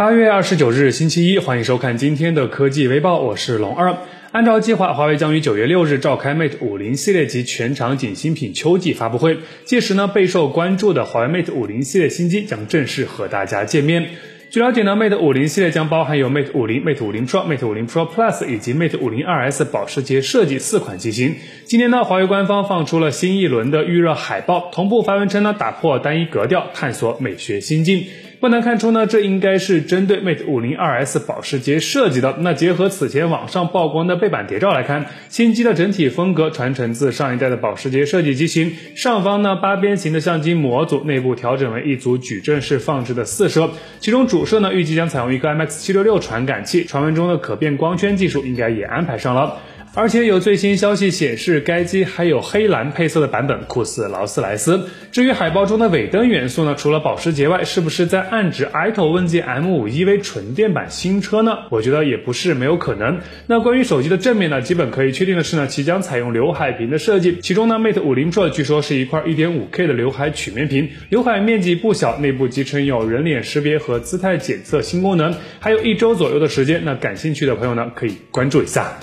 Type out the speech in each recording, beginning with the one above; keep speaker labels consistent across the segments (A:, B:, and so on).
A: 八月二十九日，星期一，欢迎收看今天的科技微报，我是龙二。按照计划，华为将于九月六日召开 Mate 五零系列及全场景新品秋季发布会，届时呢，备受关注的华为 Mate 五零系列新机将正式和大家见面。据了解呢，Mate 五零系列将包含有 Mate 五零、Mate 五零 Pro、Mate 五零 Pro Plus 以及 Mate 五零 2S 保时捷设计四款机型。今年呢，华为官方放出了新一轮的预热海报，同步发文称呢，打破单一格调，探索美学新境。不难看出呢，这应该是针对 Mate 五零 2S 保时捷设计的。那结合此前网上曝光的背板谍照来看，新机的整体风格传承自上一代的保时捷设计机型。上方呢八边形的相机模组，内部调整为一组矩阵式放置的四摄，其中主摄呢预计将采用一个 IMX 七六六传感器，传闻中的可变光圈技术应该也安排上了。而且有最新消息显示，该机还有黑蓝配色的版本，酷似劳斯莱斯。至于海报中的尾灯元素呢，除了保时捷外，是不是在暗指 i-T-O 问界 M5 EV 纯电版新车呢？我觉得也不是没有可能。那关于手机的正面呢，基本可以确定的是呢，其将采用刘海屏的设计。其中呢，Mate 50 Pro 据说是一块 1.5K 的刘海曲面屏，刘海面积不小，内部集成有人脸识别和姿态检测新功能，还有一周左右的时间。那感兴趣的朋友呢，可以关注一下。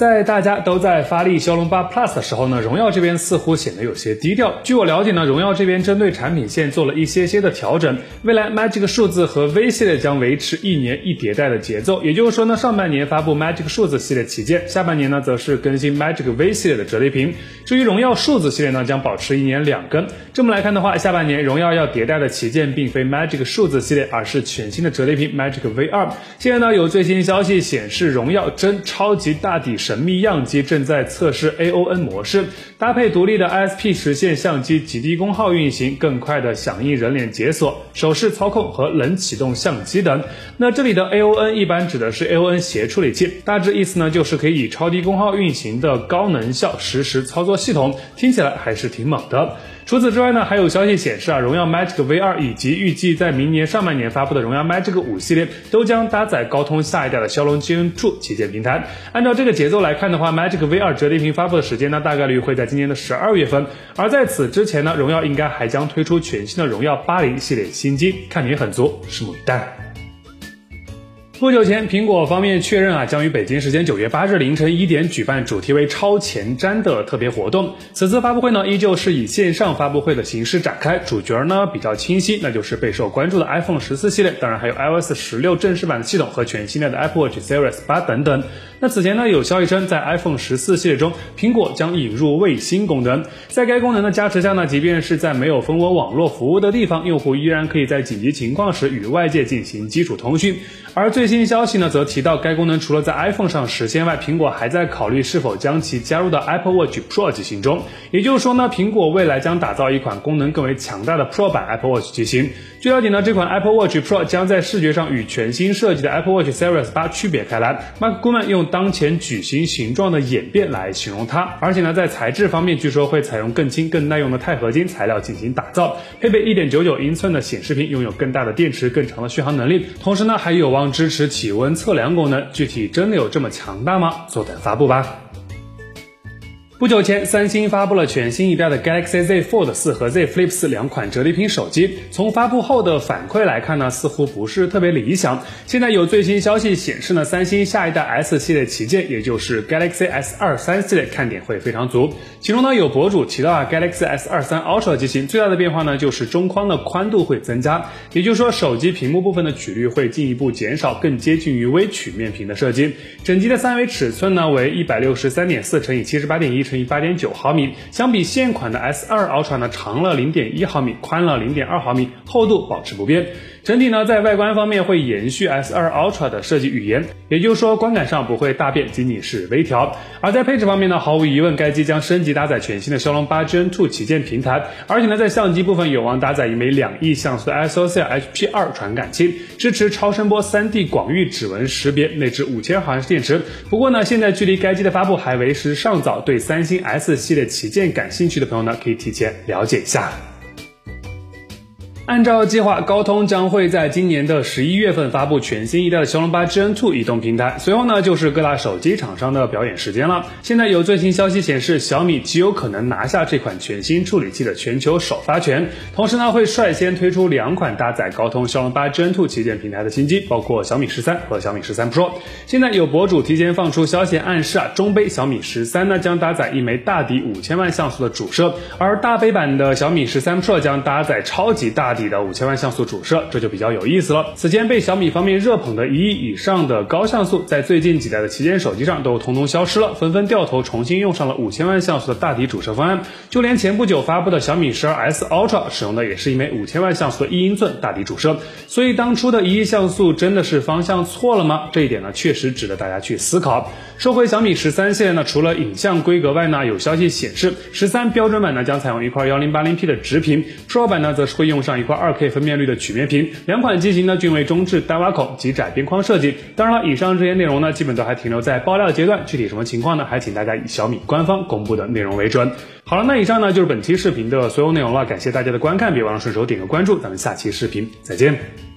A: 在大家都在发力骁龙八 Plus 的时候呢，荣耀这边似乎显得有些低调。据我了解呢，荣耀这边针对产品线做了一些些的调整。未来 Magic 数字和 V 系列将维持一年一迭代的节奏，也就是说呢，上半年发布 Magic 数字系列旗舰，下半年呢则是更新 Magic V 系列的折叠屏。至于荣耀数字系列呢，将保持一年两更。这么来看的话，下半年荣耀要迭代的旗舰并非 Magic 数字系列，而是全新的折叠屏 Magic V 二。现在呢，有最新消息显示，荣耀真超级大底神秘样机正在测试 AON 模式，搭配独立的 ISP 实现相机极低功耗运行，更快的响应人脸解锁、手势操控和冷启动相机等。那这里的 AON 一般指的是 AON 协处理器，大致意思呢就是可以以超低功耗运行的高能效实时操作系统，听起来还是挺猛的。除此之外呢，还有消息显示啊，荣耀 Magic V 二以及预计在明年上半年发布的荣耀 Magic 五系列都将搭载高通下一代的骁龙 GN2 旗舰平台。按照这个节奏来看的话，Magic V 二折叠屏发布的时间呢，大概率会在今年的十二月份。而在此之前呢，荣耀应该还将推出全新的荣耀八零系列新机，看点很足，拭目以待。不久前，苹果方面确认啊，将于北京时间九月八日凌晨一点举办主题为“超前瞻”的特别活动。此次发布会呢，依旧是以线上发布会的形式展开，主角呢比较清晰，那就是备受关注的 iPhone 十四系列，当然还有 iOS 十六正式版的系统和全新的 Apple Watch Series 八等等。那此前呢，有消息称，在 iPhone 十四系列中，苹果将引入卫星功能，在该功能的加持下呢，即便是在没有蜂窝网络服务的地方，用户依然可以在紧急情况时与外界进行基础通讯。而最新消息呢，则提到该功能除了在 iPhone 上实现外，苹果还在考虑是否将其加入到 Apple Watch Pro 机型中。也就是说呢，苹果未来将打造一款功能更为强大的 Pro 版 Apple Watch 机型。据了解呢，这款 Apple Watch Pro 将在视觉上与全新设计的 Apple Watch Series 八区别开来。Mark Gurman 用当前矩形形状的演变来形容它。而且呢，在材质方面，据说会采用更轻、更耐用的钛合金材料进行打造，配备一点九九英寸的显示屏，拥有更大的电池、更长的续航能力。同时呢，还有望。支持体温测量功能，具体真的有这么强大吗？坐等发布吧。不久前，三星发布了全新一代的 Galaxy Z Fold 四和 Z Flip 四两款折叠屏手机。从发布后的反馈来看呢，似乎不是特别理想。现在有最新消息显示呢，三星下一代 S 系列旗舰，也就是 Galaxy S 二三系列看点会非常足。其中呢，有博主提到啊，Galaxy S 二三 Ultra 机型最大的变化呢，就是中框的宽度会增加，也就是说手机屏幕部分的曲率会进一步减少，更接近于微曲面屏的设计。整机的三维尺寸呢为一百六十三点四乘以七十八点一。乘以八点九毫米，相比现款的 S 二 Ultra 呢，长了零点一毫米，宽了零点二毫米，厚度保持不变。整体呢，在外观方面会延续 S 二 Ultra 的设计语言，也就是说观感上不会大变，仅仅是微调。而在配置方面呢，毫无疑问，该机将升级搭载全新的骁龙八 Gen2 旗舰平台，而且呢，在相机部分有望搭载一枚两亿像素的 ISOCL HP 二传感器，支持超声波 3D 广域指纹识别，内置五千毫安时电池。不过呢，现在距离该机的发布还为时尚早，对三星 S 系列旗舰感兴趣的朋友呢，可以提前了解一下。按照计划，高通将会在今年的十一月份发布全新一代的骁龙八 Gen2 移动平台，随后呢就是各大手机厂商的表演时间了。现在有最新消息显示，小米极有可能拿下这款全新处理器的全球首发权，同时呢会率先推出两款搭载高通骁龙八 Gen2 旗舰平台的新机，包括小米十三和小米十三 Pro。现在有博主提前放出消息暗示啊，中杯小米十三呢将搭载一枚大底五千万像素的主摄，而大杯版的小米十三 Pro 将搭载超级大底的五千万像素。主摄这就比较有意思了。此前被小米方面热捧的一亿以上的高像素，在最近几代的旗舰手机上都通通消失了，纷纷掉头重新用上了五千万像素的大底主摄方案。就连前不久发布的小米十二 S Ultra 使用的也是一枚五千万像素的一英寸大底主摄。所以当初的一亿像素真的是方向错了吗？这一点呢，确实值得大家去思考。说回小米十三系列呢，除了影像规格外呢，有消息显示，十三标准版呢将采用一块幺零八零 P 的直屏，Pro 版呢则是会用上一块 2K 分辨率的曲面屏。两款机型呢均为中置单挖孔及窄边框设计。当然了，以上这些内容呢，基本都还停留在爆料阶段，具体什么情况呢？还请大家以小米官方公布的内容为准。好了，那以上呢就是本期视频的所有内容了，感谢大家的观看，别忘了顺手点个关注，咱们下期视频再见。